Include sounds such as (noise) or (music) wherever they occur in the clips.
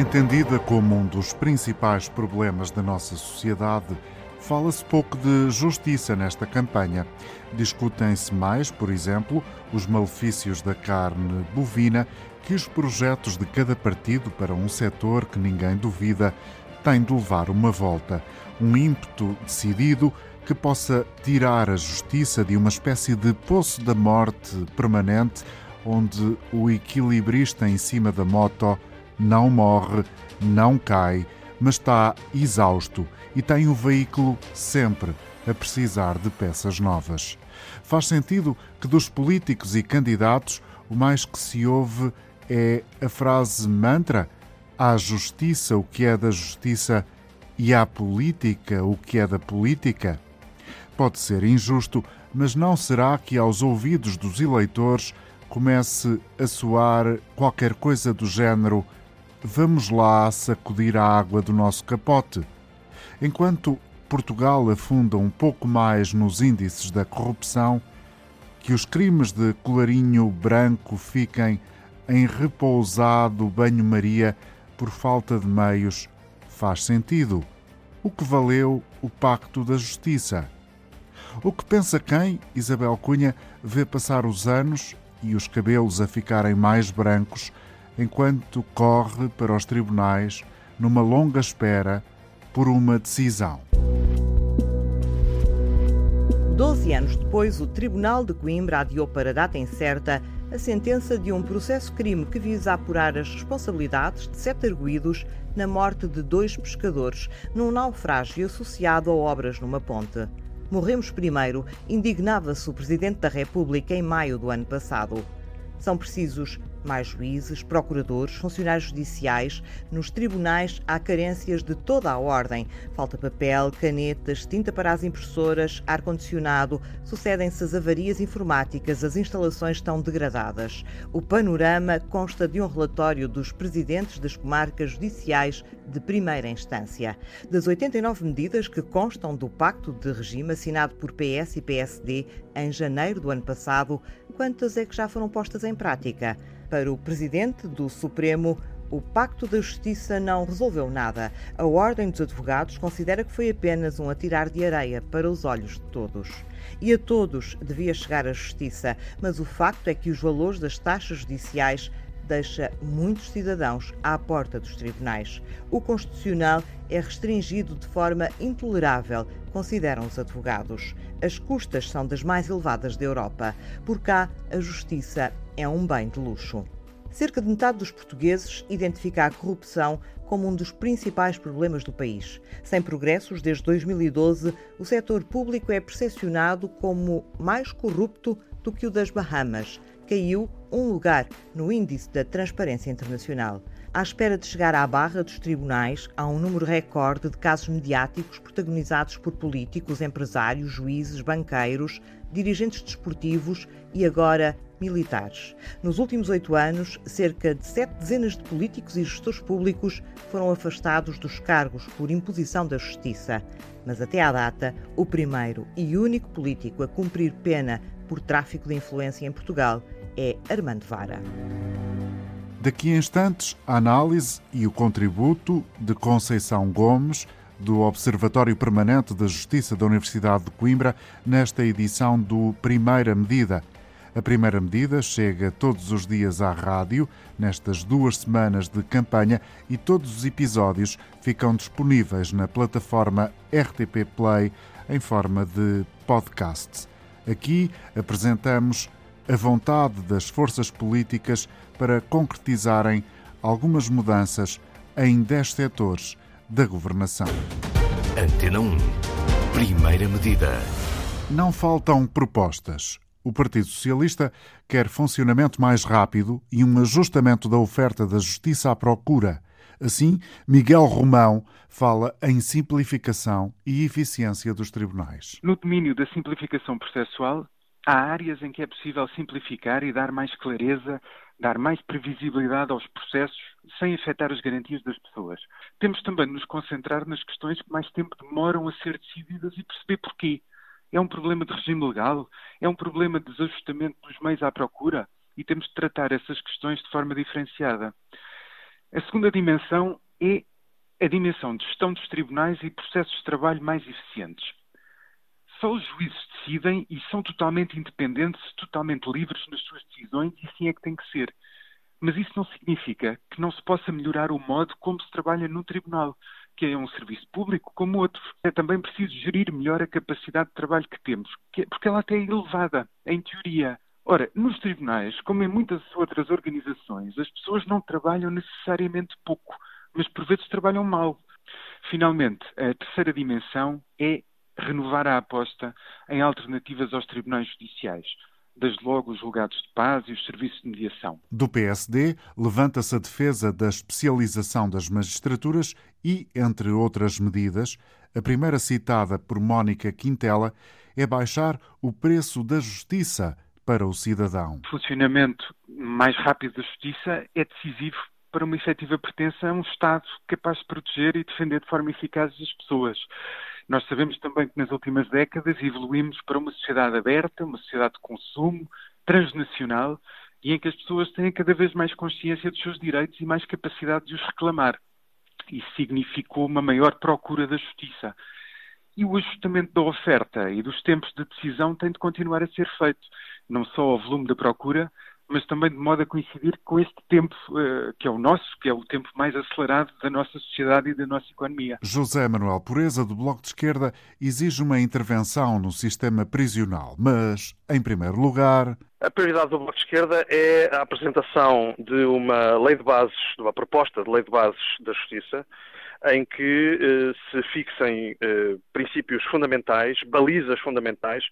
Entendida como um dos principais problemas da nossa sociedade, fala-se pouco de justiça nesta campanha. Discutem-se mais, por exemplo, os malefícios da carne bovina que os projetos de cada partido para um setor que ninguém duvida têm de levar uma volta. Um ímpeto decidido que possa tirar a justiça de uma espécie de poço da morte permanente onde o equilibrista em cima da moto não morre, não cai, mas está exausto e tem o veículo sempre a precisar de peças novas. Faz sentido que dos políticos e candidatos o mais que se ouve é a frase mantra: à justiça o que é da justiça e à política o que é da política? Pode ser injusto, mas não será que aos ouvidos dos eleitores comece a soar qualquer coisa do género vamos lá sacudir a água do nosso capote. Enquanto Portugal afunda um pouco mais nos índices da corrupção, que os crimes de colarinho branco fiquem em repousado banho-maria por falta de meios, faz sentido. O que valeu o Pacto da Justiça? O que pensa quem, Isabel Cunha, vê passar os anos e os cabelos a ficarem mais brancos enquanto corre para os tribunais numa longa espera por uma decisão. Doze anos depois, o Tribunal de Coimbra adiou para data incerta a sentença de um processo-crime que visa apurar as responsabilidades de sete arguídos na morte de dois pescadores num naufrágio associado a obras numa ponte. Morremos primeiro, indignava-se o Presidente da República em maio do ano passado. São precisos mais juízes, procuradores, funcionários judiciais. Nos tribunais há carências de toda a ordem. Falta papel, canetas, tinta para as impressoras, ar-condicionado. Sucedem-se as avarias informáticas, as instalações estão degradadas. O panorama consta de um relatório dos presidentes das comarcas judiciais de primeira instância. Das 89 medidas que constam do Pacto de Regime assinado por PS e PSD em janeiro do ano passado, quantas é que já foram postas em prática? Para o presidente do Supremo, o Pacto da Justiça não resolveu nada. A Ordem dos Advogados considera que foi apenas um atirar de areia para os olhos de todos. E a todos devia chegar a justiça, mas o facto é que os valores das taxas judiciais deixa muitos cidadãos à porta dos tribunais. O Constitucional é restringido de forma intolerável, consideram os advogados. As custas são das mais elevadas da Europa. Por cá, a justiça é um bem de luxo. Cerca de metade dos portugueses identifica a corrupção como um dos principais problemas do país. Sem progressos desde 2012, o setor público é percepcionado como mais corrupto do que o das Bahamas. Caiu um lugar no índice da Transparência Internacional. À espera de chegar à barra dos tribunais, há um número recorde de casos mediáticos protagonizados por políticos, empresários, juízes, banqueiros, dirigentes desportivos e agora militares. Nos últimos oito anos, cerca de sete dezenas de políticos e gestores públicos foram afastados dos cargos por imposição da justiça. Mas até à data, o primeiro e único político a cumprir pena por tráfico de influência em Portugal é Armando Vara. Daqui a instantes, a análise e o contributo de Conceição Gomes, do Observatório Permanente da Justiça da Universidade de Coimbra, nesta edição do Primeira Medida. A primeira medida chega todos os dias à rádio, nestas duas semanas de campanha, e todos os episódios ficam disponíveis na plataforma RTP Play em forma de podcast. Aqui apresentamos a vontade das forças políticas para concretizarem algumas mudanças em 10 setores da governação. Antena 1. Primeira medida. Não faltam propostas. O Partido Socialista quer funcionamento mais rápido e um ajustamento da oferta da justiça à procura. Assim, Miguel Romão fala em simplificação e eficiência dos tribunais. No domínio da simplificação processual, há áreas em que é possível simplificar e dar mais clareza, dar mais previsibilidade aos processos sem afetar as garantias das pessoas. Temos também de nos concentrar nas questões que mais tempo demoram a ser decididas e perceber porquê. É um problema de regime legal? É um problema de desajustamento dos meios à procura? E temos de tratar essas questões de forma diferenciada. A segunda dimensão é a dimensão de gestão dos tribunais e processos de trabalho mais eficientes. Só os juízes decidem e são totalmente independentes, totalmente livres nas suas decisões e assim é que tem que ser. Mas isso não significa que não se possa melhorar o modo como se trabalha no tribunal, que é um serviço público como outro. É também preciso gerir melhor a capacidade de trabalho que temos, porque ela até é elevada, em teoria. Ora, nos tribunais, como em muitas outras organizações, as pessoas não trabalham necessariamente pouco mas por vezes trabalham mal. Finalmente, a terceira dimensão é renovar a aposta em alternativas aos tribunais judiciais. Desde logo os julgados de paz e os serviços de mediação. Do PSD, levanta-se a defesa da especialização das magistraturas e, entre outras medidas, a primeira citada por Mónica Quintela é baixar o preço da justiça para o cidadão. O funcionamento mais rápido da justiça é decisivo para uma efetiva pertença a um Estado capaz de proteger e defender de forma eficaz as pessoas. Nós sabemos também que nas últimas décadas evoluímos para uma sociedade aberta, uma sociedade de consumo, transnacional, e em que as pessoas têm cada vez mais consciência dos seus direitos e mais capacidade de os reclamar. Isso significou uma maior procura da justiça. E o ajustamento da oferta e dos tempos de decisão tem de continuar a ser feito, não só ao volume da procura, mas também de modo a coincidir com este tempo uh, que é o nosso, que é o tempo mais acelerado da nossa sociedade e da nossa economia. José Manuel Pureza, do Bloco de Esquerda, exige uma intervenção no sistema prisional, mas, em primeiro lugar. A prioridade do Bloco de Esquerda é a apresentação de uma lei de bases, de uma proposta de lei de bases da Justiça, em que eh, se fixem eh, princípios fundamentais, balizas fundamentais,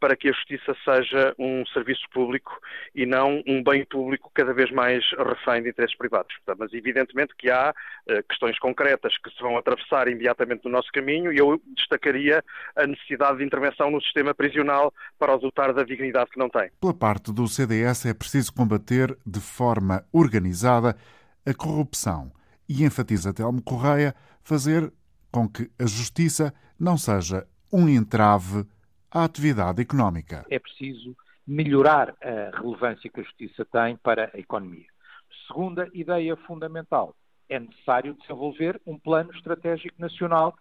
para que a justiça seja um serviço público e não um bem público cada vez mais refém de interesses privados. Mas evidentemente que há eh, questões concretas que se vão atravessar imediatamente no nosso caminho e eu destacaria a necessidade de intervenção no sistema prisional para o dotar da dignidade que não tem. Pela parte do CDS é preciso combater de forma organizada a corrupção e enfatiza Telmo Correia fazer com que a justiça não seja um entrave à atividade económica. É preciso melhorar a relevância que a justiça tem para a economia. Segunda ideia fundamental, é necessário desenvolver um plano estratégico nacional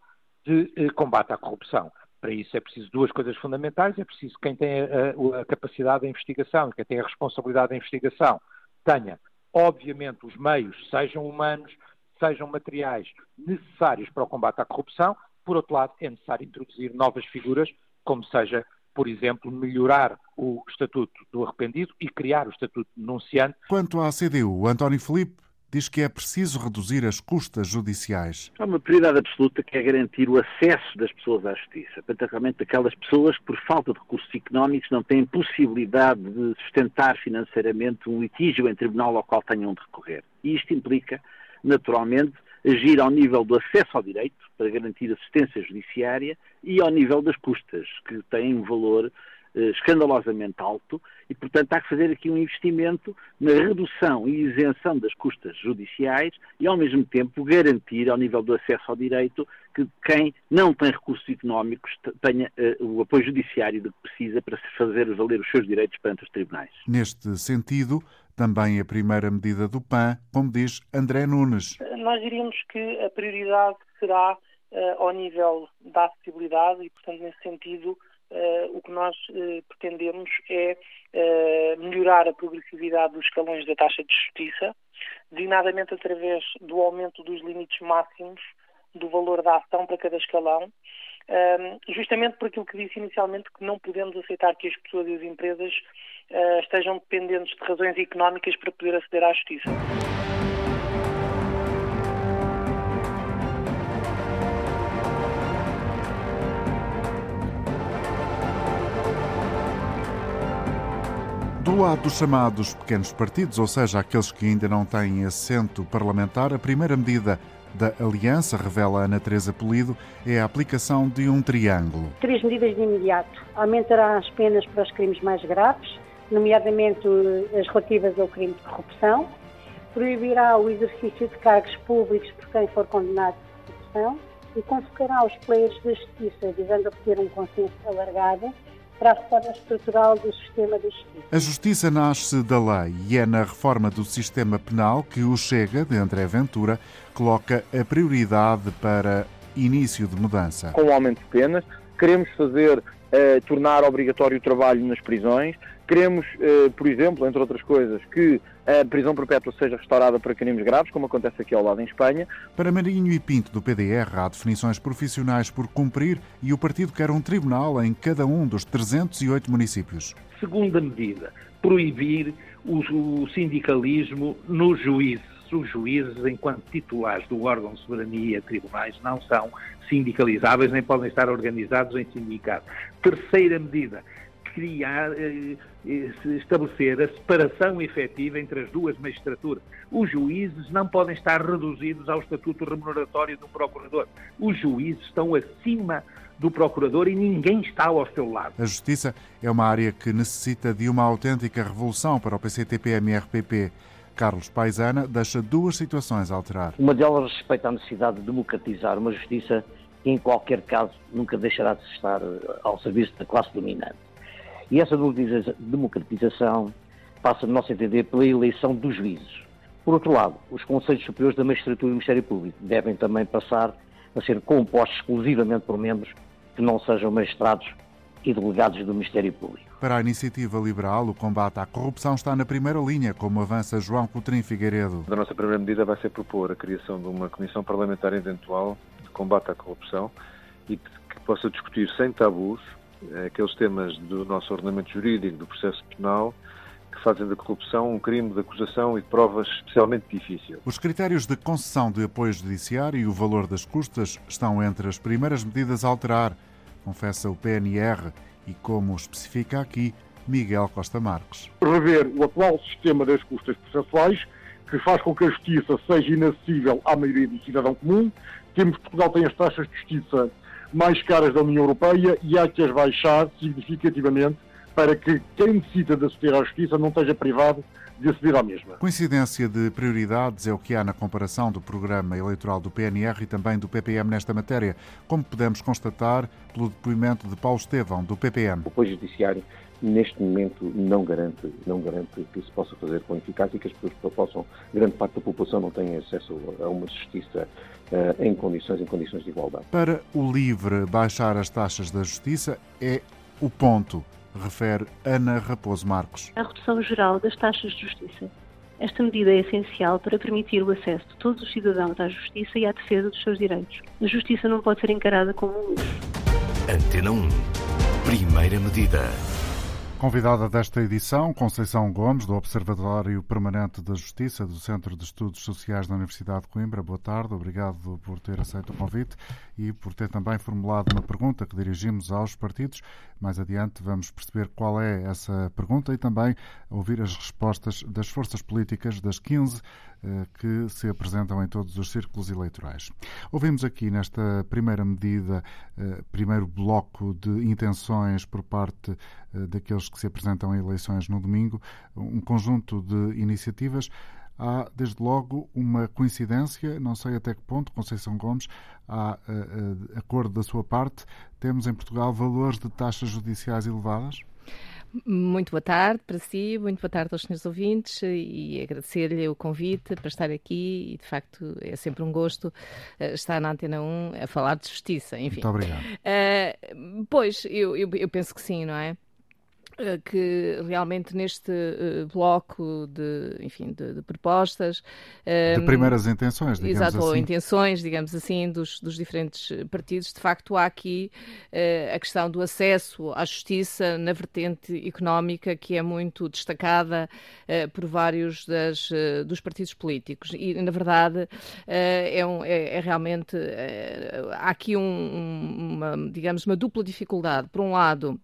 de eh, combate à corrupção. Para isso é preciso duas coisas fundamentais. É preciso que quem tem a, a capacidade da investigação, quem tem a responsabilidade da investigação, tenha, obviamente, os meios, sejam humanos, sejam materiais necessários para o combate à corrupção. Por outro lado, é necessário introduzir novas figuras, como seja, por exemplo, melhorar o Estatuto do Arrependido e criar o Estatuto Denunciante. Quanto à CDU, António Filipe diz que é preciso reduzir as custas judiciais. Há uma prioridade absoluta que é garantir o acesso das pessoas à justiça, particularmente aquelas pessoas que, por falta de recursos económicos, não têm possibilidade de sustentar financeiramente um litígio em tribunal ao qual tenham de recorrer. E isto implica naturalmente, agir ao nível do acesso ao direito, para garantir assistência judiciária, e ao nível das custas, que têm um valor eh, escandalosamente alto, e, portanto, há que fazer aqui um investimento na redução e isenção das custas judiciais e, ao mesmo tempo, garantir, ao nível do acesso ao direito, que quem não tem recursos económicos tenha uh, o apoio judiciário de que precisa para se fazer valer os seus direitos perante os tribunais. Neste sentido, também a primeira medida do PAN, como diz André Nunes. Nós diríamos que a prioridade será uh, ao nível da acessibilidade e, portanto, nesse sentido, uh, o que nós uh, pretendemos é melhorar a progressividade dos escalões da taxa de justiça, designadamente através do aumento dos limites máximos do valor da ação para cada escalão, justamente por aquilo que disse inicialmente, que não podemos aceitar que as pessoas e as empresas uh, estejam dependentes de razões económicas para poder aceder à justiça. Do lado dos chamados pequenos partidos, ou seja, aqueles que ainda não têm assento parlamentar, a primeira medida da Aliança, revela Ana Teresa Polido, é a aplicação de um triângulo. Três medidas de imediato. Aumentará as penas para os crimes mais graves, nomeadamente as relativas ao crime de corrupção, proibirá o exercício de cargos públicos por quem for condenado por corrupção e convocará os players da justiça, visando obter um consenso alargado para a reforma estrutural do sistema de justiça. A justiça nasce da lei e é na reforma do sistema penal que o Chega, de André Ventura, coloca a prioridade para início de mudança. Com o aumento de penas, queremos fazer eh, tornar obrigatório o trabalho nas prisões, queremos, eh, por exemplo, entre outras coisas, que a prisão perpétua seja restaurada para crimes graves, como acontece aqui ao lado em Espanha. Para Marinho e Pinto, do PDR, há definições profissionais por cumprir e o partido quer um tribunal em cada um dos 308 municípios. Segunda medida, proibir o, sindicalismo nos juízes. Os juízes, enquanto titulares do órgão de soberania, tribunais, não são sindicalizáveis nem podem estar organizados em sindicato. Terceira medida, criar, eh, eh, estabelecer a separação efetiva entre as duas magistraturas. Os juízes não podem estar reduzidos ao estatuto remuneratório do procurador. Os juízes estão acima do procurador e ninguém está ao seu lado. A justiça é uma área que necessita de uma autêntica revolução para o PCTP-MRPP. Carlos Paisana deixa duas situações a alterar. Uma delas respeita a necessidade de democratizar uma justiça que, em qualquer caso, nunca deixará de estar eh, ao serviço da classe dominante. E essa democratização passa, no nosso entender, pela eleição dos juízes. Por outro lado, os Conselhos Superiores da Magistratura e do Ministério Público devem também passar a ser compostos exclusivamente por membros que não sejam magistrados e delegados do Ministério Público. Para a iniciativa liberal, o combate à corrupção está na primeira linha, como avança João Coutrinho Figueiredo. A nossa primeira medida vai ser propor a criação de uma comissão parlamentar eventual de combate à corrupção e que possa discutir sem tabus aqueles temas do nosso ordenamento jurídico, do processo penal, que fazem da corrupção um crime de acusação e de provas especialmente difícil. Os critérios de concessão de apoio judiciário e o valor das custas estão entre as primeiras medidas a alterar, confessa o PNR e como especifica aqui Miguel Costa Marques. Rever o atual sistema das custas processuais, que faz com que a justiça seja inacessível à maioria do cidadão comum. Temos Portugal tem as taxas de justiça mais caras da União Europeia e há que as baixar significativamente para que quem necessita de aceder à justiça não esteja privado de aceder à mesma. Coincidência de prioridades é o que há na comparação do programa eleitoral do PNR e também do PPM nesta matéria, como podemos constatar pelo depoimento de Paulo Estevão, do PPM. O apoio judiciário neste momento não garante, não garante que se possa fazer com eficácia e que as pessoas possam, grande parte da população não tenha acesso a uma justiça uh, em condições, em condições de igualdade. Para o LIVRE, baixar as taxas da justiça é o ponto, refere Ana Raposo Marcos. A redução geral das taxas de justiça. Esta medida é essencial para permitir o acesso de todos os cidadãos à justiça e à defesa dos seus direitos. A justiça não pode ser encarada como um luxo. Antena 1. Primeira medida. Convidada desta edição, Conceição Gomes, do Observatório Permanente da Justiça do Centro de Estudos Sociais da Universidade de Coimbra. Boa tarde, obrigado por ter aceito o convite e por ter também formulado uma pergunta que dirigimos aos partidos. Mais adiante vamos perceber qual é essa pergunta e também ouvir as respostas das forças políticas das 15 eh, que se apresentam em todos os círculos eleitorais. Ouvimos aqui nesta primeira medida, eh, primeiro bloco de intenções por parte eh, daqueles que se apresentam em eleições no domingo, um conjunto de iniciativas. Há, desde logo, uma coincidência, não sei até que ponto, Conceição Gomes, há acordo da sua parte. Temos em Portugal valores de taxas judiciais elevadas? Muito boa tarde para si, muito boa tarde aos senhores ouvintes e agradecer-lhe o convite para estar aqui e de facto é sempre um gosto uh, estar na Antena 1 a falar de justiça, enfim. Muito obrigado. Uh, pois, eu, eu, eu penso que sim, não é? Eh, que realmente neste uh, bloco de, enfim, de, de propostas... De primeiras intenções, digamos exato, assim. ou intenções, digamos assim, dos, dos diferentes partidos. De facto, há aqui uh, a questão do acesso à justiça na vertente económica, que é muito destacada por vários das, dos partidos políticos. E, na verdade, é, um, é, é, realmente... há aqui um, uma, digamos, uma dupla dificuldade. Por um lado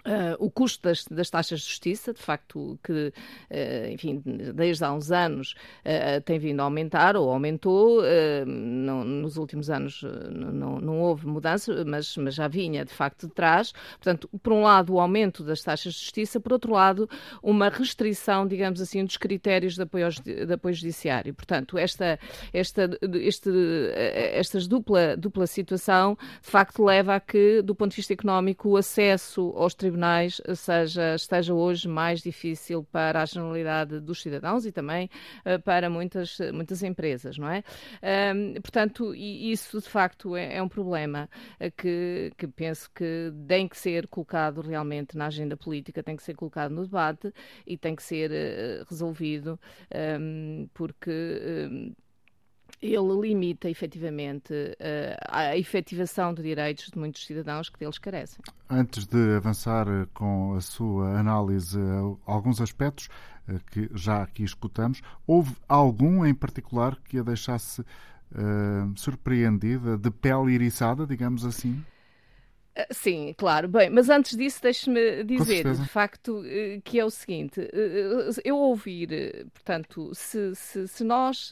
Uh, o custo das, das, taxas de justiça, de facto, que, uh, enfim, desde há uns anos uh, tem vindo a aumentar ou aumentou, não, nos últimos anos não, não, houve mudança, mas, mas, já vinha, de facto, de trás. Portanto, por um lado, o aumento das taxas de justiça, por outro lado, uma restrição, digamos assim, dos critérios de apoio, de apoio judiciário. Portanto, esta, esta, este, esta dupla, dupla situação, de facto, leva a que, do ponto de vista económico, o acesso aos tribunais tribunais seja, esteja hoje mais difícil para a generalidade dos cidadãos e também uh, para muitas, muitas empresas, não é? Uh, portanto, isso de facto é, é um problema que, que penso que tem que ser colocado realmente na agenda política, tem que ser colocado no debate e tem que ser resolvido, um, porque um, ele limita efetivamente eh, a efetivação de direitos de muitos cidadãos que deles carecem. Antes de avançar eh, com a sua análise a alguns aspectos eh, que já aqui escutamos, houve algum em particular que a deixasse uh, surpreendida, de pele iriçada, digamos assim? Ah, sim, claro. Bem, mas antes disso, deixe-me dizer, de facto, eh, que é o seguinte: eh, eh, eu ouvir, portanto, se, se, se, nós,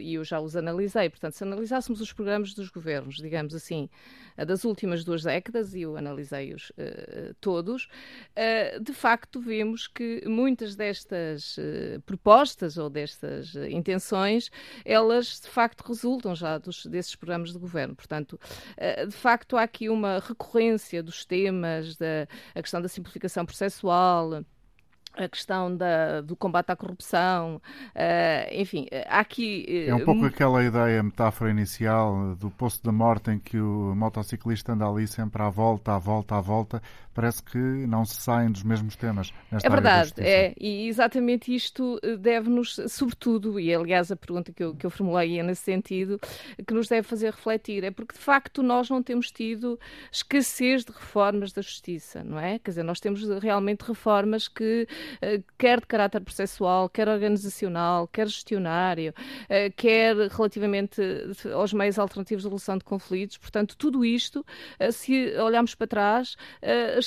e eu já os analisei, portanto, se analisássemos os programas dos governos, digamos assim, das últimas duas décadas, e eu analisei-os uh, todos, uh, de facto vemos que muitas destas uh, propostas ou destas intenções, elas de facto resultam já dos, desses programas de governo. Portanto, de facto há aqui uma recorrência dos temas, da a questão da simplificação processual, a questão da, do combate à corrupção, uh, enfim, há aqui... Uh, é um pouco aquela ideia, metáfora inicial do poço da morte em que o motociclista anda ali sempre à volta, à volta, à volta, parece que não se saem dos mesmos temas. é verdade, é, e exatamente isto eh, deve-nos, sobretudo, e aliás a pergunta que eu, que eu formulei é nesse sentido, que nos deve fazer refletir, é porque de facto nós não temos tido escassez de reformas da justiça, não é? Quer dizer, nós temos realmente reformas que eh, quer de caráter processual, quer organizacional, quer gestionário, eh, quer relativamente aos meios alternativos de resolução de conflitos. Portanto, tudo isto, eh, se olharmos para trás,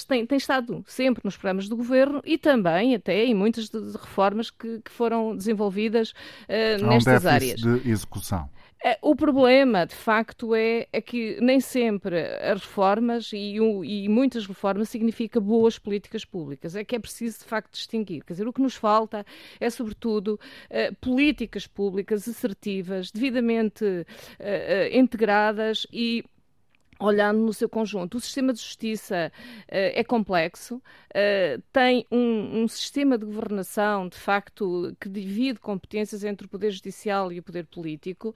tem, tem estado sempre nos programas do governo e também até em muitas reformas que, que foram desenvolvidas nestas áreas. de execução. É, o problema, de facto, é, é que nem sempre as reformas e, e, muitas reformas significa boas políticas públicas. É que é preciso, de facto, distinguir. Quer dizer, o que nos falta é, sobretudo, uh, políticas públicas assertivas, devidamente uh, uh, integradas e olhando no seu conjunto. O sistema de justiça uh, é complexo, uh, tem um, um, sistema de governação, de facto, que divide competências entre o Poder Judicial e o Poder Político.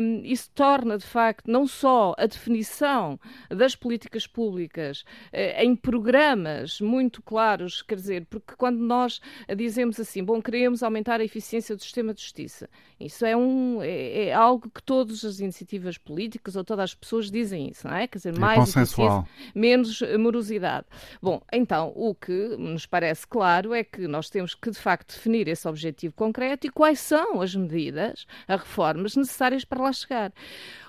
Um, isso torna, de facto, não só a definição das políticas públicas uh, em programas muito claros, quer dizer, porque quando nós dizemos assim, bom, queremos aumentar a eficiência do sistema de justiça, isso é, um, é, é algo que todas as iniciativas políticas ou todas as pessoas dizem isso não é? Quer dizer, é mais eficiência, menos morosidade. Bom, então, o que nos parece claro é que nós temos que, de facto, definir esse objetivo concreto e quais são as medidas, as reformas necessárias para lá chegar.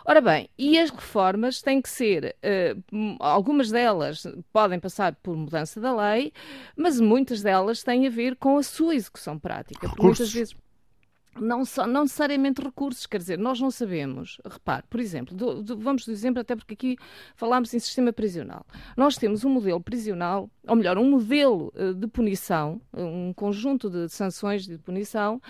Ora bem, e as reformas têm que ser, uh, algumas delas podem passar por mudança da lei, mas muitas delas têm a ver com a sua execução prática. Porque muitas vezes não, só, não necessariamente recursos, quer dizer, nós não sabemos. Repare, por exemplo, do, do, vamos do exemplo, até porque aqui falámos em sistema prisional. Nós temos um modelo prisional, ou melhor, um modelo uh, de punição, um conjunto de sanções de punição,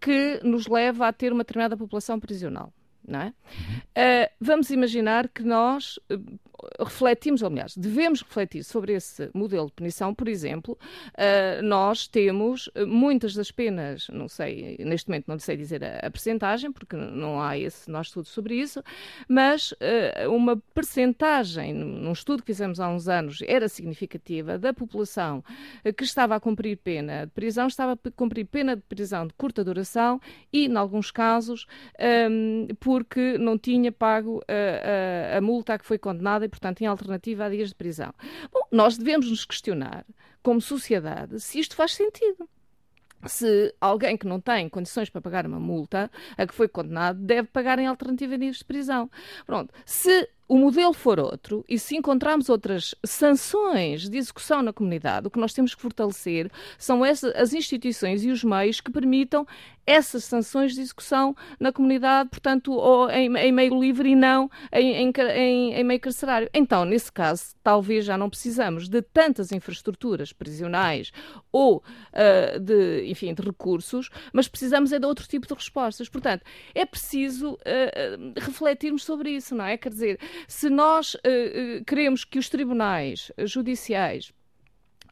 que nos leva a ter uma determinada população prisional. Não é? Uh, vamos imaginar que nós uh, refletimos, ou melhor, devemos refletir sobre esse modelo de punição, por exemplo, uh, nós temos muitas das penas, não sei, neste momento não sei dizer a, a percentagem, porque não há esse nosso estudo sobre isso, mas uh, uma percentagem, num estudo que fizemos há uns anos, era significativa, da população que estava a cumprir pena de prisão, estava a cumprir pena de prisão de curta duração e, em alguns casos, um, porque não tinha pago a, a, a multa a que foi condenada e, portanto, em alternativa a dias de prisão. Bom, nós devemos nos questionar, como sociedade, se isto faz sentido se alguém que não tem condições para pagar uma multa, a que foi condenado, deve pagar em alternativa a dias de prisão. Pronto. Se o modelo for outro e se encontrarmos outras sanções de execução na comunidade, o que nós temos que fortalecer são as instituições e os meios que permitam essas sanções de execução na comunidade, portanto, ou em, em meio livre e não em, em, em, meio carcerário. Então, nesse caso, talvez já não precisamos de tantas infraestruturas prisionais ou uh, de, enfim, de recursos, mas precisamos é de outro tipo de respostas. Portanto, é preciso uh, refletirmos sobre isso, não é? Quer dizer, se nós uh, queremos que os tribunais judiciais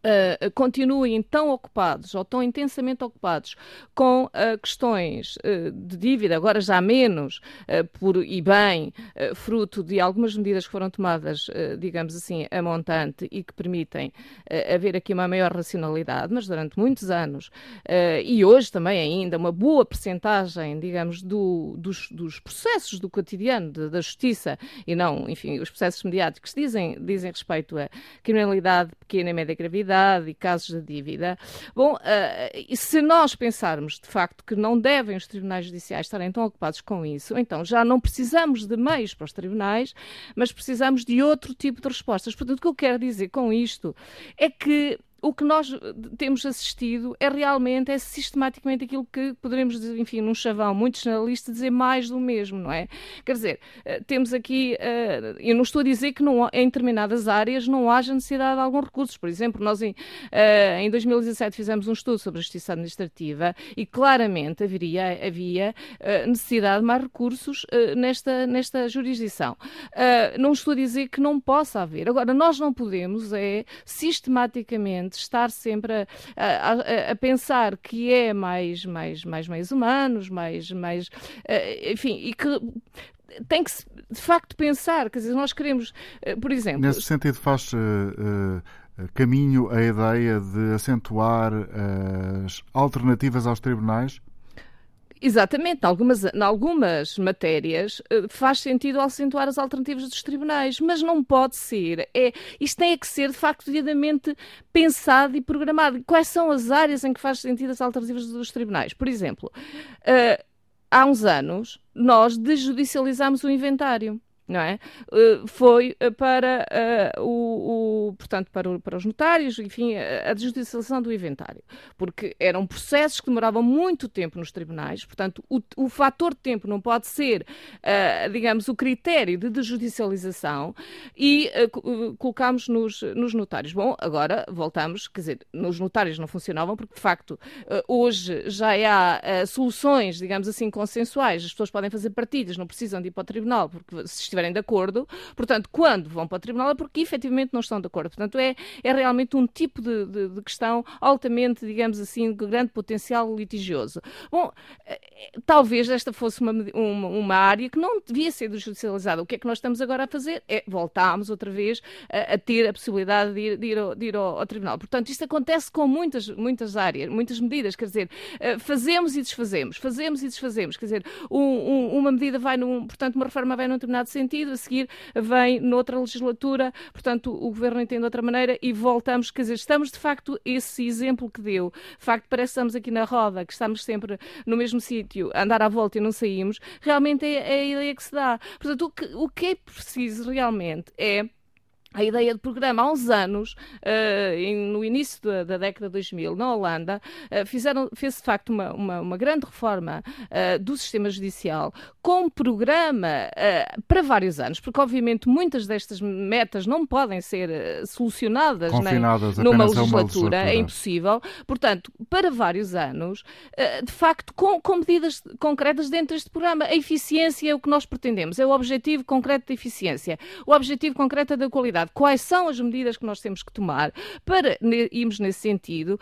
Uh, continuem tão ocupados ou tão intensamente ocupados com uh, questões uh, de dívida, agora já menos, por e bem, fruto de algumas medidas que foram tomadas, digamos assim, a montante e que permitem haver aqui uma maior racionalidade, mas durante muitos anos e hoje também ainda uma boa percentagem, digamos, do, dos, dos, processos do cotidiano de, da justiça e não, enfim, os processos mediáticos dizem, dizem respeito a criminalidade pequena e média gravidade e casos de dívida. Bom, uh, se nós pensarmos de facto que não devem os tribunais judiciais estarem tão ocupados com isso, então já não precisamos de meios para os tribunais, mas precisamos de outro tipo de respostas. Portanto, o que eu quero dizer com isto é que o que nós eh, temos assistido é realmente, é sistematicamente aquilo que poderemos, enfim, num chavão muito generalista, dizer mais do mesmo, não é? Quer dizer, eh, temos aqui, eh, eu não estou a dizer que não, em determinadas áreas não haja necessidade de alguns recursos. Por exemplo, nós em, em 2017 fizemos um estudo sobre a justiça administrativa e claramente haveria, havia necessidade de mais recursos nesta, nesta jurisdição. Não estou a dizer que não possa haver. Agora, nós não podemos é sistematicamente estar sempre a, a, a, pensar que é mais, mais, mais meios humanos, mais, mais eh, enfim, e que tem que de facto pensar, quer dizer, nós queremos, eh, por exemplo... Nesse sentido faz uh, uh, caminho a ideia de acentuar as alternativas aos tribunais? Exatamente, em algumas, algumas matérias eh, faz sentido acentuar as alternativas dos tribunais, mas não pode ser. É, isto tem que ser, de facto, devidamente pensado e programado. Quais são as áreas em que faz sentido as alternativas dos tribunais? Por exemplo, uh, há uns anos nós desjudicializámos o inventário não é? Uh, foi eh, para uh, o, o, portanto para, o, para, os notários, enfim, a, desjudicialização do inventário, porque eram processos que demoravam muito tempo nos tribunais, portanto o, o fator tempo não pode ser, uh, digamos, o critério de desjudicialização e colocámos nos, nos notários. Bom, agora voltamos, quer dizer, nos notários não funcionavam porque de facto hoje já há soluções, digamos assim, consensuais, as pessoas podem fazer partilhas, não precisam de ir para o tribunal porque se estiverem de acordo. Portanto, quando vão para o tribunal é porque efetivamente não estão de acordo. Portanto, é, é realmente um tipo de, de, de questão altamente, digamos assim, de grande potencial litigioso. Bom, eh, talvez esta fosse uma, uma, uma, área que não devia ser judicializada. O que é que nós estamos agora a fazer? É voltarmos outra vez a, a ter a possibilidade de ir, de ir, ao, de ir ao, ao, tribunal. Portanto, isto acontece com muitas, muitas áreas, muitas medidas. Quer dizer, eh, fazemos e desfazemos, fazemos e desfazemos. Quer dizer, um, um, uma medida vai num, portanto, uma reforma vai num determinado sentido sentido, a seguir vem noutra legislatura, portanto o governo entende de outra maneira e voltamos, quer dizer, estamos de facto esse exemplo que deu, de facto parece que estamos aqui na roda, que estamos sempre no mesmo sítio, a andar à volta e não saímos, realmente é, é a ideia que se dá. Portanto, o que, o que é preciso realmente é a ideia de programa há uns anos, uh, no início da, da, década de 2000, na Holanda, uh, fizeram, fez de facto uma, uma, uma grande reforma uh, do sistema judicial com programa para vários anos, porque obviamente muitas destas metas não podem ser solucionadas nem, numa legislatura, legislatura, é impossível. Portanto, para vários anos, de facto, com, com medidas concretas dentro deste programa. A eficiência é o que nós pretendemos, é o objetivo concreto da eficiência, o objetivo concreto da qualidade quais são as medidas que nós temos que tomar para irmos nesse sentido,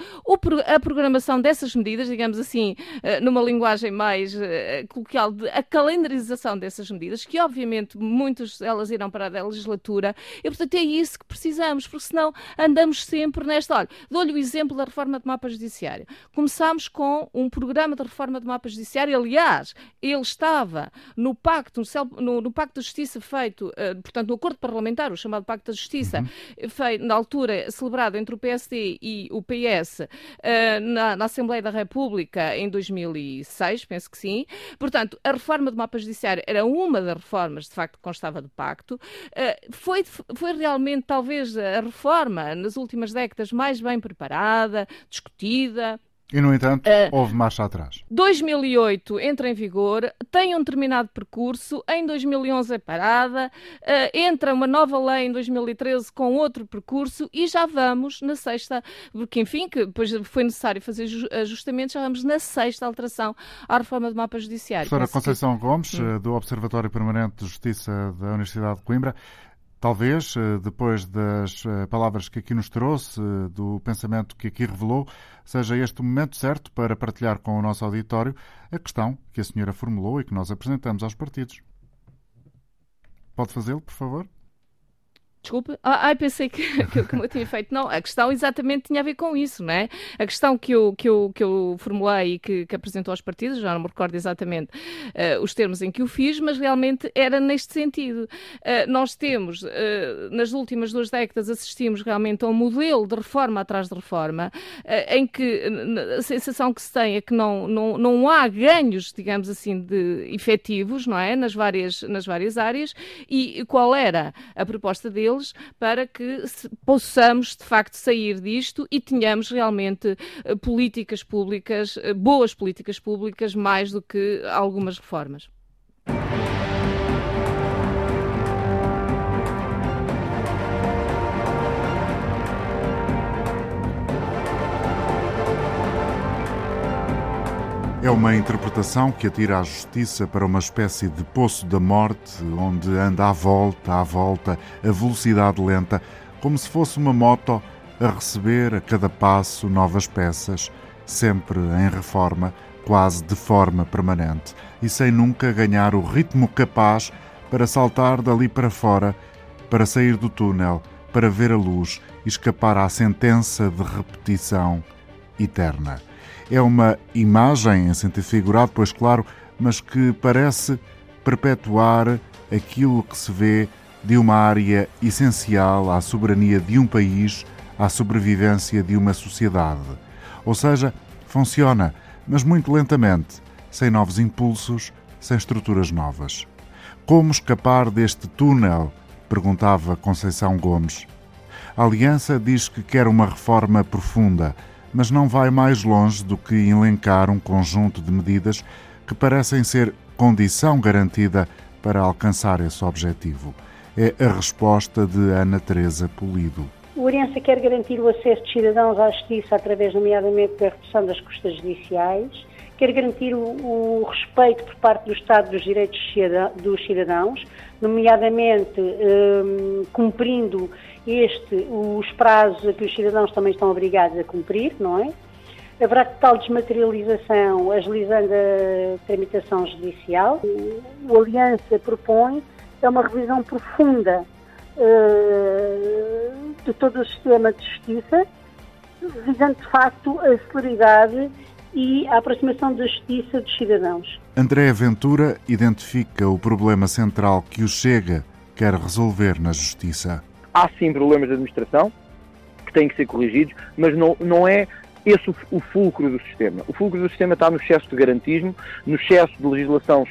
a programação dessas medidas, digamos assim, eh, numa linguagem mais eh, coloquial, a calendarização dessas medidas, que obviamente muitas delas irão para a legislatura, e portanto é isso que precisamos, porque senão andamos sempre nesta. Olha, dou-lhe o exemplo da reforma do mapa judiciário. Começámos com um programa de reforma do mapa judiciário, aliás, ele estava no pacto, no, no pacto de justiça feito, uh, portanto, no acordo parlamentar, o chamado pacto da Justiça, uhum. feito, na altura celebrado entre o PSD e o PS uh, eh, na, na, Assembleia da República em 2006, penso que sim. Portanto, a reforma do mapa judiciário era uma das reformas, de facto, que constava do pacto. Uh, foi, foi realmente, talvez, a reforma nas últimas décadas mais bem preparada, discutida, e, no entanto, uh, houve marcha atrás. 2008 entra em vigor, tem um determinado percurso, em 2011 é parada, uh, entra uma nova lei em 2013 com outro percurso e já vamos na sexta, porque enfim, que depois foi necessário fazer ajustamentos, já vamos na sexta alteração à reforma do mapa judiciário. Professora Conceição que... Gomes, hum. do Observatório Permanente de Justiça da Universidade de Coimbra, Talvez, eh, depois das eh, palavras que aqui nos trouxe, do pensamento que aqui revelou, seja este o momento certo para partilhar com o nosso auditório a questão que a senhora formulou e que nós apresentamos aos partidos. Pode fazê-lo, por favor? Desculpe. Ah, ai, pensei que, (laughs) que, que eu tinha feito. Não, a questão exatamente tinha a ver com isso, não é? A questão que eu, que eu, que eu formulei e que, que apresentou aos partidos, já não me recordo exatamente uh, os termos em que o fiz, mas realmente era neste sentido. Uh, nós temos, uh, nas últimas duas décadas, assistimos realmente a um modelo de reforma atrás de reforma, em que a sensação que se tem é que não, não, não há ganhos, digamos assim, de efetivos, não é? Nas várias, nas várias áreas. E qual era a proposta dele? Deles para que possamos, de facto, sair disto e tenhamos realmente eh, políticas públicas, eh, boas políticas públicas, mais do que algumas reformas. É uma interpretação que atira a justiça para uma espécie de poço da morte, onde anda à volta, à volta, a velocidade lenta, como se fosse uma moto a receber a cada passo novas peças, sempre em reforma, quase de forma permanente, e sem nunca ganhar o ritmo capaz para saltar dali para fora, para sair do túnel, para ver a luz e escapar à sentença de repetição eterna. É uma imagem em sentido figurado, pois claro, mas que parece perpetuar aquilo que se vê de uma área essencial à soberania de um país, à sobrevivência de uma sociedade. Ou seja, funciona, mas muito lentamente, sem novos impulsos, sem estruturas novas. Como escapar deste túnel? perguntava Conceição Gomes. A Aliança diz que quer uma reforma profunda mas não vai mais longe do que elencar um conjunto de medidas que parecem ser condição garantida para alcançar esse objetivo. É a resposta de Ana Teresa Polido. O Oriença quer garantir o acesso de cidadãos à justiça através, nomeadamente, da redução das custas judiciais, quer garantir o, o respeito por parte do Estado dos direitos dos cidadãos, nomeadamente um, cumprindo este, os prazos a que os cidadãos também estão obrigados a cumprir, não é? Haverá total desmaterialização, agilizando a tramitação judicial. O Aliança propõe é uma revisão profunda uh, de todo o sistema de justiça, visando de facto a celeridade e a aproximação da justiça dos cidadãos. André Ventura identifica o problema central que o Chega quer resolver na justiça há sim problemas de administração que têm que ser corrigidos, mas não, não é esse o, o fulcro do sistema. O fulcro do sistema está no excesso de garantismo, no excesso de legislação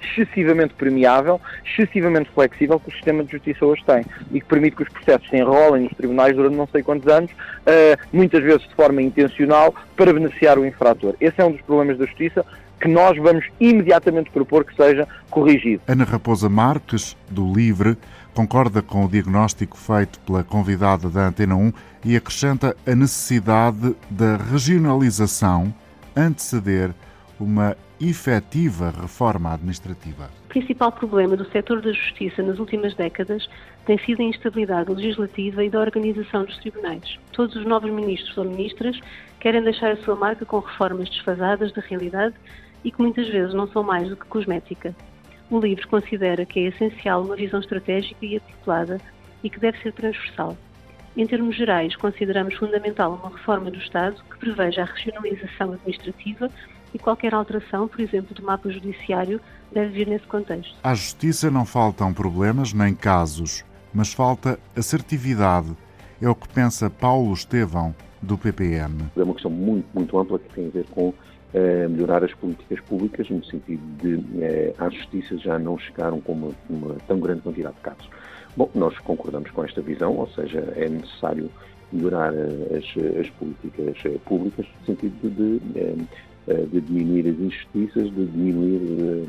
excessivamente premiável, excessivamente flexível que o sistema de justiça hoje tem e que permite que os processos se enrolem nos tribunais durante não sei quantos anos, uh, muitas vezes de forma intencional, para beneficiar o infrator. Esse é um dos problemas da justiça que nós vamos imediatamente propor que seja corrigido. Ana Raposa Marques, do Livre, concorda com o diagnóstico feito pela convidada da Antena 1 e acrescenta a necessidade da regionalização anteceder uma efetiva reforma administrativa. O principal problema do setor da justiça nas últimas décadas tem sido a instabilidade legislativa e da organização dos tribunais. Todos os novos ministros ou ministras querem deixar a sua marca com reformas desfasadas da realidade e que muitas vezes não são mais do que cosmética. O livro considera que é essencial uma visão estratégica e articulada e que deve ser transversal. Em termos gerais, consideramos fundamental uma reforma do Estado que preveja a regionalização administrativa e qualquer alteração, por exemplo, do mapa judiciário, deve vir nesse contexto. À Justiça não faltam problemas nem casos, mas falta assertividade. É o que pensa Paulo Estevão, do PPM. É uma questão muito, muito ampla que tem a ver com uh, melhorar as políticas públicas, no sentido de uh, à justiça já não chegaram com uma, uma, tão grande quantidade de casos. Bom, nós concordamos com esta visão, ou seja, é necessário melhorar uh, as, as, políticas públicas no sentido de, de de diminuir as injustiças, de diminuir,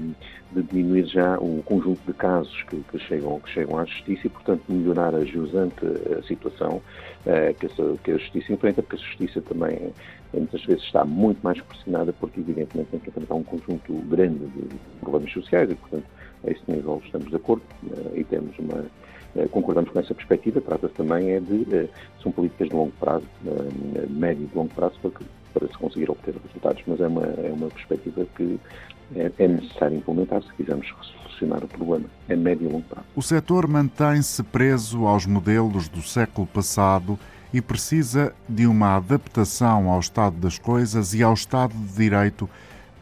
de diminuir já o conjunto de casos que, que, chegam, que chegam à justiça e, portanto, melhorar a jusante a situação que, a, que a justiça enfrenta, porque a justiça também muitas vezes está muito mais pressionada porque, evidentemente, tem que enfrentar um conjunto grande de problemas sociais e, portanto, a esse nível estamos de acordo eh, e temos uma, concordamos com essa perspectiva, trata-se também é de, são políticas de longo prazo, médio e longo prazo, para, que, para se conseguir obter resultados, mas é uma, é uma perspectiva que é, é necessário implementar se quisermos solucionar o problema é médio e longo prazo. O setor mantém-se preso aos modelos do século passado e precisa de uma adaptação ao estado das coisas e ao Estado de Direito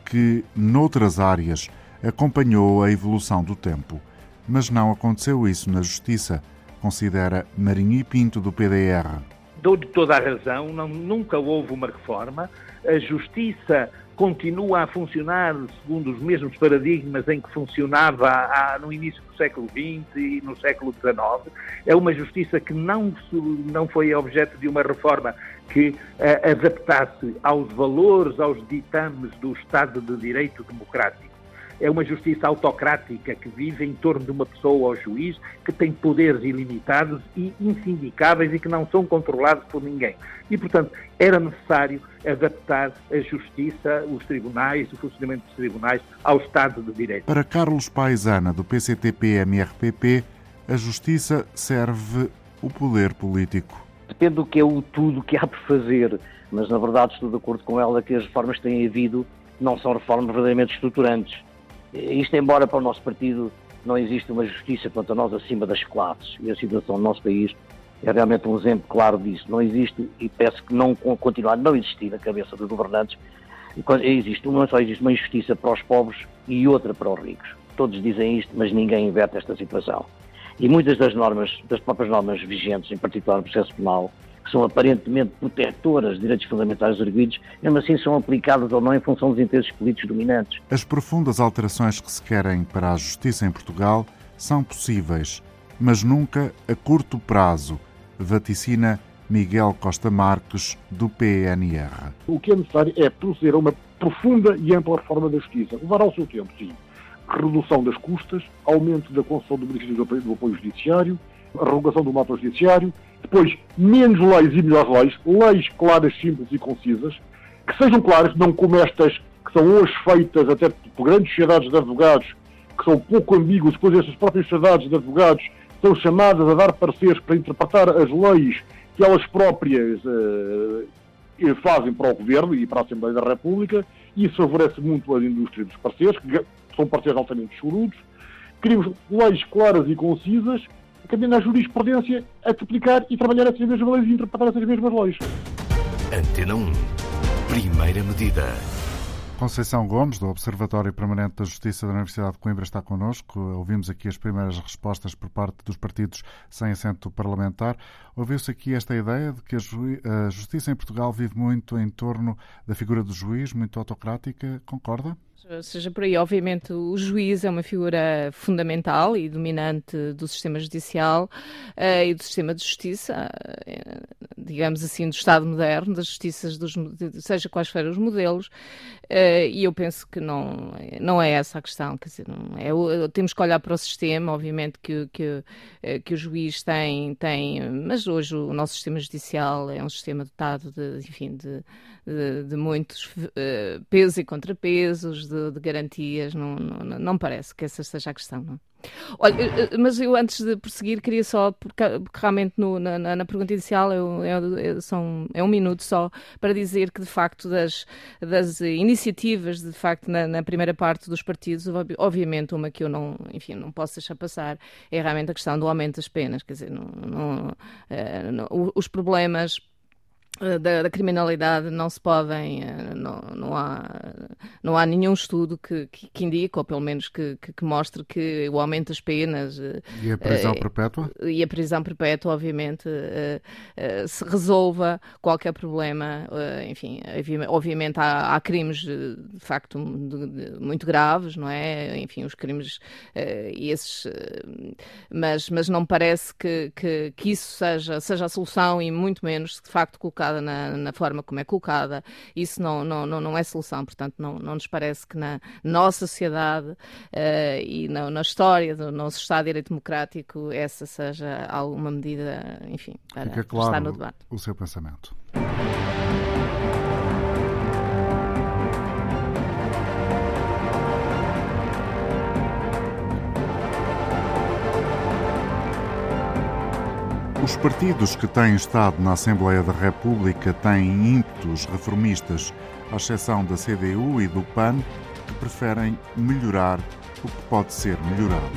que, noutras áreas, acompanhou a evolução do tempo. Mas não aconteceu isso na Justiça, considera Marinho e Pinto, do PDR. Dou-lhe toda a razão, não, nunca houve uma reforma. A Justiça continua a funcionar segundo os mesmos paradigmas em que funcionava a, no início do século XX e no século XIX. É uma justiça que não, não foi objeto de uma reforma que uh, adaptasse aos valores, aos ditames do Estado de Direito Democrático é uma justiça autocrática que vive em torno de uma pessoa ou juiz que tem poderes ilimitados e insindicáveis e que não são controlados por ninguém. E, portanto, era necessário adaptar a justiça, os tribunais, o funcionamento dos tribunais ao Estado de Direito. Para Carlos Paisana, do PCTP-MRPP, a justiça serve o poder político. Depende do que é o tudo que há por fazer, mas na verdade estou de acordo com ela que as reformas que têm havido não são reformas verdadeiramente estruturantes. Isto, embora para o nosso partido não existe uma justiça quanto a nós acima das classes, e a situação do nosso país é realmente um exemplo claro disso. Não existe, e peço que não continuar a não existir na cabeça dos governantes, existe, não só existe uma injustiça para os pobres e outra para os ricos. Todos dizem isto, mas ninguém inverte esta situação. E muitas das normas, das próprias normas vigentes, em particular no processo penal, que são aparentemente protetoras de direitos fundamentais arguidos, mesmo assim são aplicadas ou não em função dos interesses políticos dominantes. As profundas alterações que se querem para a justiça em Portugal são possíveis, mas nunca a curto prazo, vaticina Miguel Costa Marques, do PNR. O que é necessário é proceder a uma profunda e ampla reforma da justiça. Levar ao seu tempo, sim. Redução das custas, aumento da concessão do benefício do apoio, do apoio judiciário, a revogação do mapa judiciário, depois, menos leis e melhores leis, leis claras, simples e concisas, que sejam claras, não como estas que são hoje feitas até por grandes sociedades de advogados, que são pouco ambíguas, depois essas próprias sociedades de advogados são chamadas a dar pareceres para interpretar as leis que elas próprias uh, fazem para o Governo e para a Assembleia da República, isso favorece muito a indústria dos parceiros, que são parceiros altamente chorudos. Queremos leis claras e concisas cabendo à jurisprudência a aplicar e trabalhar essas mesmas leis e interpretar essas mesmas leis. Antena 1. Primeira medida. Conceição Gomes, do Observatório Permanente da Justiça da Universidade de Coimbra, está connosco. Ouvimos aqui as primeiras respostas por parte dos partidos sem assento parlamentar. Ouviu-se aqui esta ideia de que a justiça em Portugal vive muito em torno da figura do juiz, muito autocrática. Concorda? Seja por aí, obviamente, o juiz é uma figura fundamental e dominante do sistema judicial uh, e do sistema de justiça, uh, digamos assim, do Estado moderno, das justiças, dos, seja quais forem os modelos, uh, e eu penso que não, não é essa a questão. Quer dizer, é, temos que olhar para o sistema, obviamente, que, que, que o juiz tem, tem, mas hoje o nosso sistema judicial é um sistema dotado de, enfim, de de, de muitos pesos e contrapesos, de, de garantias, não, não, não, parece que essa seja a questão. Não? Olha, eh, eh, mas eu antes de prosseguir queria só, porque, porque realmente no, na, na, pergunta inicial eu, eu, eu, são, é um minuto só para dizer que de facto das, das iniciativas, de facto na, na, primeira parte dos partidos, obviamente uma que eu não, enfim, não posso deixar passar é realmente a questão do aumento das penas, quer dizer, não, não, uh, os problemas da, da, criminalidade não se podem, eh, não, não, há, não há nenhum estudo que, que, que indique, ou pelo menos que, que, que, mostre que o aumento das penas eh, e a prisão perpétua e a prisão perpétua, obviamente, se resolva qualquer problema. Enfim, obviamente há, há crimes de facto muito graves, não é? Enfim, os crimes e esses, mas, mas não parece que, que, que isso seja, seja a solução e muito menos de facto colocar colocada na, na, forma como é colocada, isso não, não, não, não é solução. Portanto, não, não nos parece que na nossa sociedade uh, e na, na, história do nosso Estado de Direito Democrático essa seja alguma medida, enfim, para, Fica claro estar no debate. O seu pensamento. Os partidos que têm estado na Assembleia da República têm ímpetos reformistas, à exceção da CDU e do PAN, que preferem melhorar o que pode ser melhorado.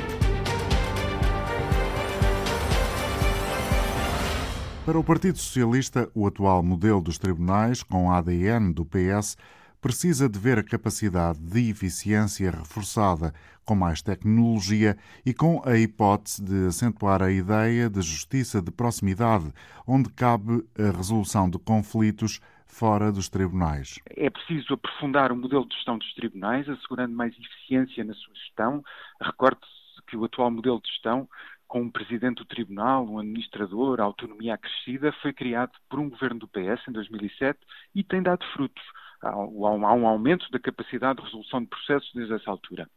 Para o Partido Socialista, o atual modelo dos tribunais, com ADN do PS, precisa de ver a capacidade de eficiência reforçada com mais tecnologia e com a hipótese de acentuar a ideia de justiça de proximidade, onde cabe a resolução de conflitos fora dos tribunais. É preciso aprofundar o modelo de gestão dos tribunais, assegurando mais eficiência na sua gestão. Recorde-se que o atual modelo de gestão com um presidente do tribunal, um administrador, a autonomia acrescida, foi criado por um governo do PS em 2007 e tem dado frutos. Há um aumento da capacidade de resolução de processos desde essa altura.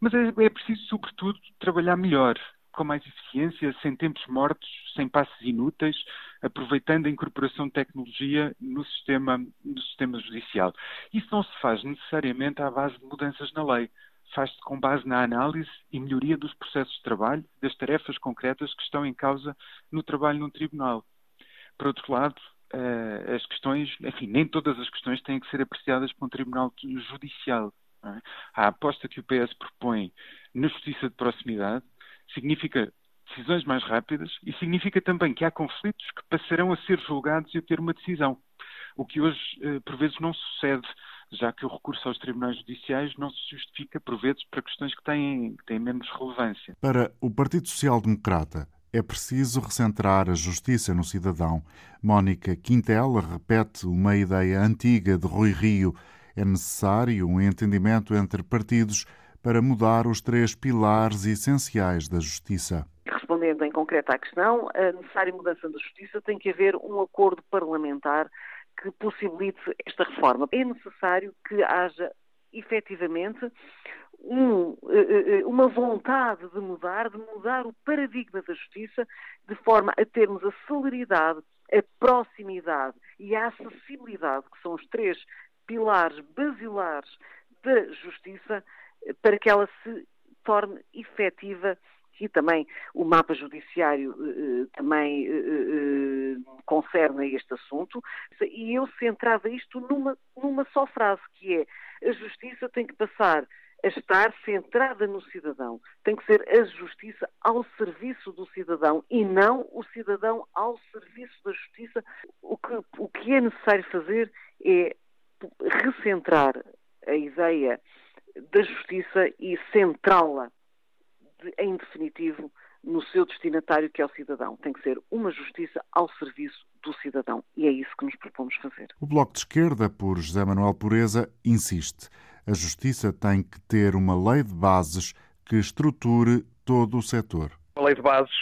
Mas é, é preciso, sobretudo, trabalhar melhor, com mais eficiência, sem tempos mortos, sem passos inúteis, aproveitando a incorporação de tecnologia no sistema, no sistema judicial. Isso não se faz necessariamente à base de mudanças na lei. Faz-se com base na análise e melhoria dos processos de trabalho, das tarefas concretas que estão em causa no trabalho num tribunal. Por outro lado, as questões, enfim, nem todas as questões têm que ser apreciadas por um tribunal judicial. É? A aposta que o PS propõe na justiça de proximidade significa decisões mais rápidas e significa também que há conflitos que passarão a ser julgados e a ter uma decisão. O que hoje, uh, por vezes, não sucede, já que o recurso aos tribunais judiciais não se justifica, por vezes, para questões que têm, que têm menos relevância. Para o Partido Social Democrata, é preciso recentrar a justiça no cidadão. Mónica Quintela repete uma ideia antiga de Rui Rio. É necessário um entendimento entre partidos para mudar os três pilares essenciais da justiça. Respondendo em concreto à questão, a necessária mudança da justiça tem que haver um acordo parlamentar que possibilite esta reforma. É necessário que haja efetivamente um, eh, eh, eh, uma vontade de mudar, de mudar o paradigma da justiça, de forma a termos a celeridade, a proximidade e a acessibilidade, que são os três pilares basilares da justiça, para que ela se torne efetiva e também o mapa judiciário eh, também eh, concerne este assunto, e eu centrava isto numa, numa só frase, que é a justiça tem que passar a estar centrada no cidadão. Tem que ser a justiça ao serviço do cidadão e não o cidadão ao serviço da justiça. O que, o que é necessário fazer é recentrar a ideia da justiça e centrá-la, em definitivo, no seu destinatário, que é o cidadão. Tem que ser uma justiça ao serviço do cidadão. E é isso que nos propomos fazer. O Bloco de Esquerda, por José Manuel Pureza, insiste. A justiça tem que ter uma lei de bases que estruture todo o setor. Uma lei de bases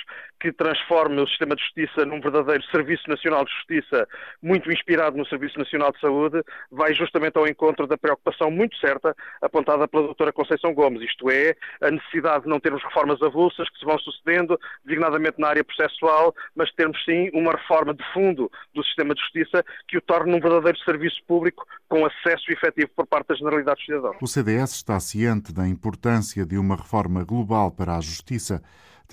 que transforme o sistema de justiça num verdadeiro Serviço Nacional de Justiça, muito inspirado no Serviço Nacional de Saúde, vai justamente ao encontro da preocupação muito certa apontada pela doutora Conceição Gomes, isto é, a necessidade de não termos reformas avulsas que se vão sucedendo, designadamente na área processual, mas termos sim uma reforma de fundo do sistema de justiça que o torne um verdadeiro serviço público com acesso efetivo por parte da generalidade dos cidadãos. O CDS está ciente da importância de uma reforma global para a justiça.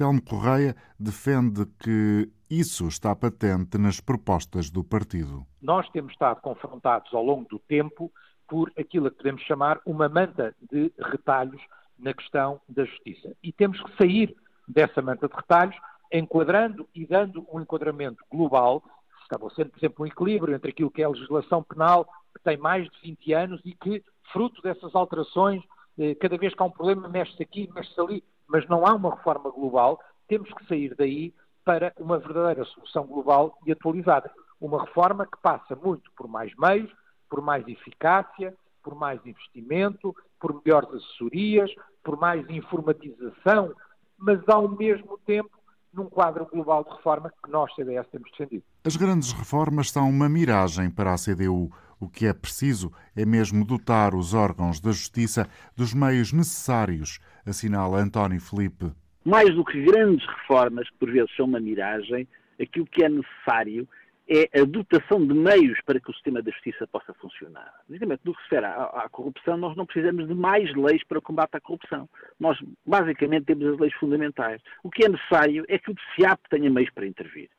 Telmo Correia defende que isso está patente nas propostas do partido. Nós temos estado confrontados ao longo do tempo por aquilo que podemos chamar uma manta de retalhos na questão da justiça. E temos que sair dessa manta de retalhos, enquadrando e dando um enquadramento global, estabelecendo, por exemplo, um equilíbrio entre aquilo que é a legislação penal, que tem mais de 20 anos e que, fruto dessas alterações, eh, cada vez que há um problema, mexe-se aqui, mexe-se ali, mas não há uma reforma global, temos que sair daí para uma verdadeira solução global e atualizada. Uma reforma que passa muito por mais meios, por mais eficácia, por mais investimento, por melhores assessorias, por mais informatização, mas ao mesmo tempo num quadro global de reforma que nós, CDS, temos defendido. As grandes reformas são uma miragem para a CDU. O que é preciso é mesmo dotar os órgãos da justiça dos meios necessários, assinala António Felipe. Mais do que grandes reformas, que por vezes são uma miragem, aquilo que é necessário é a dotação de meios para que o sistema da justiça possa funcionar. Exatamente, no que se refere à, à, corrupção, nós não precisamos de mais leis para o combate à corrupção. Nós, basicamente, temos as leis fundamentais. O que é necessário é que o DCAP tenha meios para intervir.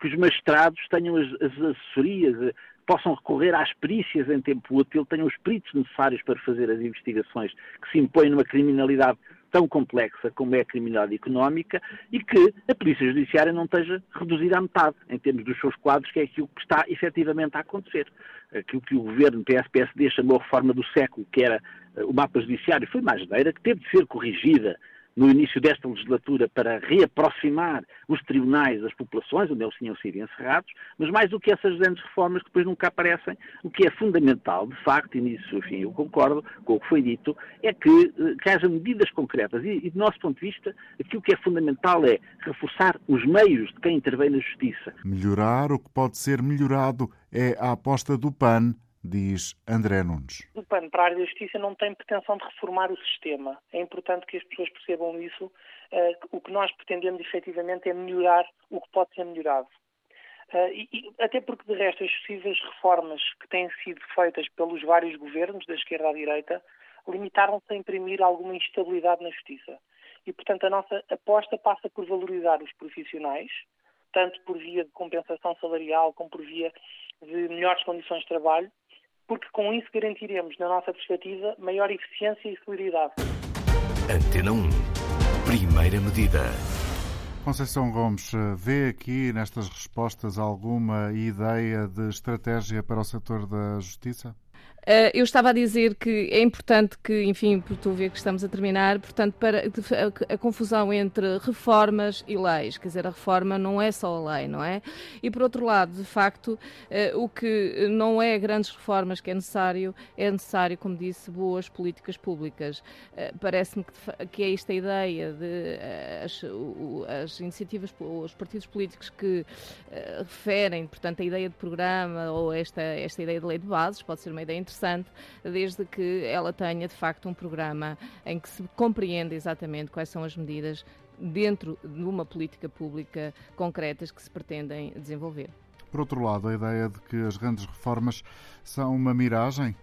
que os magistrados tenham as, as assessorias, possam recorrer às perícias em tempo útil, tenham os peritos necessários para fazer as investigações que se impõem numa criminalidade tão complexa como é a criminalidade económica e que a Polícia Judiciária não esteja reduzida à metade em termos dos seus quadros, que é aquilo que está efetivamente a acontecer. Aquilo que o governo PS-PSD chamou a reforma do século, que era o mapa judiciário, foi uma geneira que teve de ser corrigida no início desta legislatura para reaproximar os tribunais das populações, onde eles tinham sido encerrados, mas mais do que essas grandes reformas que depois nunca aparecem, o que é fundamental, de facto, e nisso, enfim, eu concordo com o que foi dito, é que, eh, que haja medidas concretas. E, e, do nosso ponto de vista, aquilo que é fundamental é reforçar os meios de quem intervém na justiça. Melhorar o que pode ser melhorado é a aposta do PAN diz André Nunes. O PAN para a área da justiça não tem pretensão de reformar o sistema. É importante que as pessoas percebam isso. Uh, o que nós pretendemos efetivamente é melhorar o que pode ser melhorado. Uh, e, e, até porque, de resto, as sucessivas reformas que têm sido feitas pelos vários governos, da esquerda à direita, limitaram-se a imprimir alguma instabilidade na justiça. E, portanto, a nossa aposta passa por valorizar os profissionais, tanto por via de compensação salarial como por via de melhores condições de trabalho, porque com isso garantiremos, na nossa perspectiva, maior eficiência e celeridade. Antena 1. Primeira medida. Conceição Gomes, vê aqui nestas respostas alguma ideia de estratégia para o setor da justiça? Uh, eu estava a dizer que é importante que, enfim, por tu ver que estamos a terminar, portanto, para a, a, confusão entre reformas e leis, quer dizer, a reforma não é só a lei, não é? E por outro lado, de facto, uh, o que não é grandes reformas que é necessário, é necessário, como disse, boas políticas públicas. Uh, Parece-me que, que, é esta ideia de as, o, as, iniciativas, os partidos políticos que referem, portanto, a ideia de programa ou esta, esta ideia de lei de bases, pode ser uma ideia interessante interessante, desde que ela tenha de facto um programa em que se compreenda exatamente quais são as medidas dentro de uma política pública concretas que se pretendem desenvolver. Por outro lado, a ideia de que as grandes reformas são uma miragem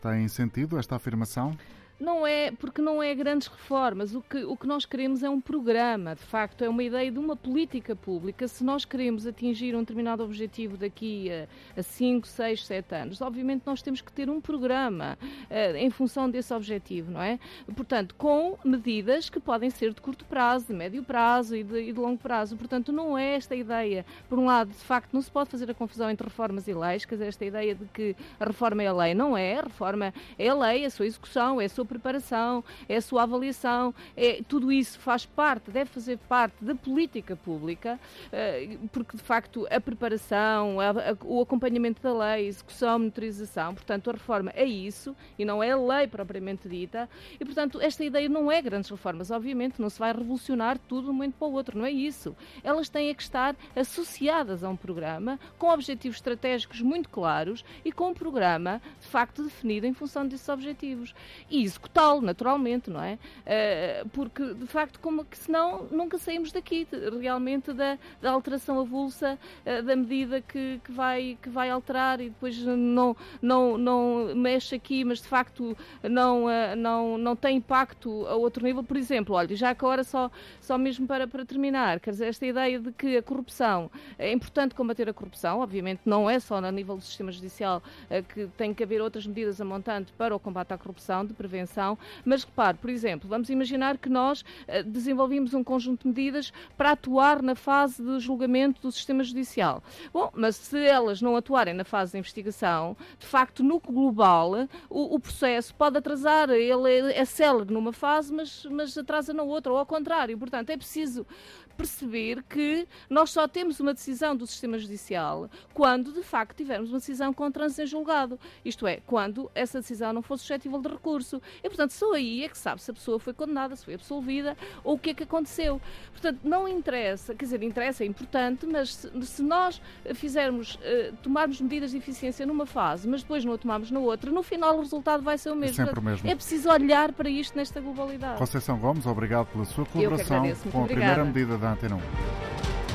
tem sentido esta afirmação? Não é, porque não é grandes reformas. O que, o que nós queremos é um programa, de facto, é uma ideia de uma política pública. Se nós queremos atingir um determinado objetivo daqui a 5, 6, 7 anos, obviamente nós temos que ter um programa uh, em função desse objetivo, não é? Portanto, com medidas que podem ser de curto prazo, de médio prazo e de, e de longo prazo. Portanto, não é esta ideia, por um lado, de facto, não se pode fazer a confusão entre reformas e leis, quer dizer, esta ideia de que a reforma é a lei. Não é, a reforma é a lei, é a sua execução, é a sua preparação, é a sua avaliação, é, tudo isso faz parte, deve fazer parte da política pública, eh, porque de facto a preparação, a, a, o acompanhamento da lei, a execução, a monitorização, portanto a reforma é isso e não é a lei propriamente dita, e portanto esta ideia não é grandes reformas, obviamente não se vai revolucionar tudo de um momento para o outro, não é isso. Elas têm que estar associadas a um programa com objetivos estratégicos muito claros e com um programa de facto definido em função desses objetivos. E isso executá-lo, naturalmente, não é? Uh, porque, de facto, como que senão nunca saímos daqui, realmente, da, da, alteração avulsa uh, da medida que, que, vai, que vai alterar e depois não, não, não mexe aqui, mas de facto não, uh, não, não tem impacto a outro nível. Por exemplo, olha, já que agora só, só mesmo para, para terminar, quer dizer, esta ideia de que a corrupção, é importante combater a corrupção, obviamente não é só no nível do sistema judicial que tem que haver outras medidas a montante para o combate à corrupção, de prevenção mas repare, por exemplo, vamos imaginar que nós uh, desenvolvimos um conjunto de medidas para atuar na fase de julgamento do sistema judicial. Bom, mas se elas não atuarem na fase de investigação, de facto, no global, o, o processo pode atrasar, ele é, é numa fase, mas, mas atrasa na outra, ou ao contrário. Portanto, é preciso perceber que nós só temos uma decisão do sistema judicial quando, de facto, tivermos uma decisão com trânsito em julgado. Isto é, quando essa decisão não for suscetível de recurso. E, portanto, só aí é que sabe se a pessoa foi condenada, se foi absolvida ou o que é que aconteceu. Portanto, não interessa, quer dizer, interessa, é importante, mas se, se nós fizermos, uh, tomarmos medidas de eficiência numa fase, mas depois não a tomarmos na outra, no final o resultado vai ser o mesmo. Sempre o mesmo. É preciso olhar para isto nesta globalidade. Conceição Gomes, obrigado pela sua colaboração com a primeira medida da para Antena 1.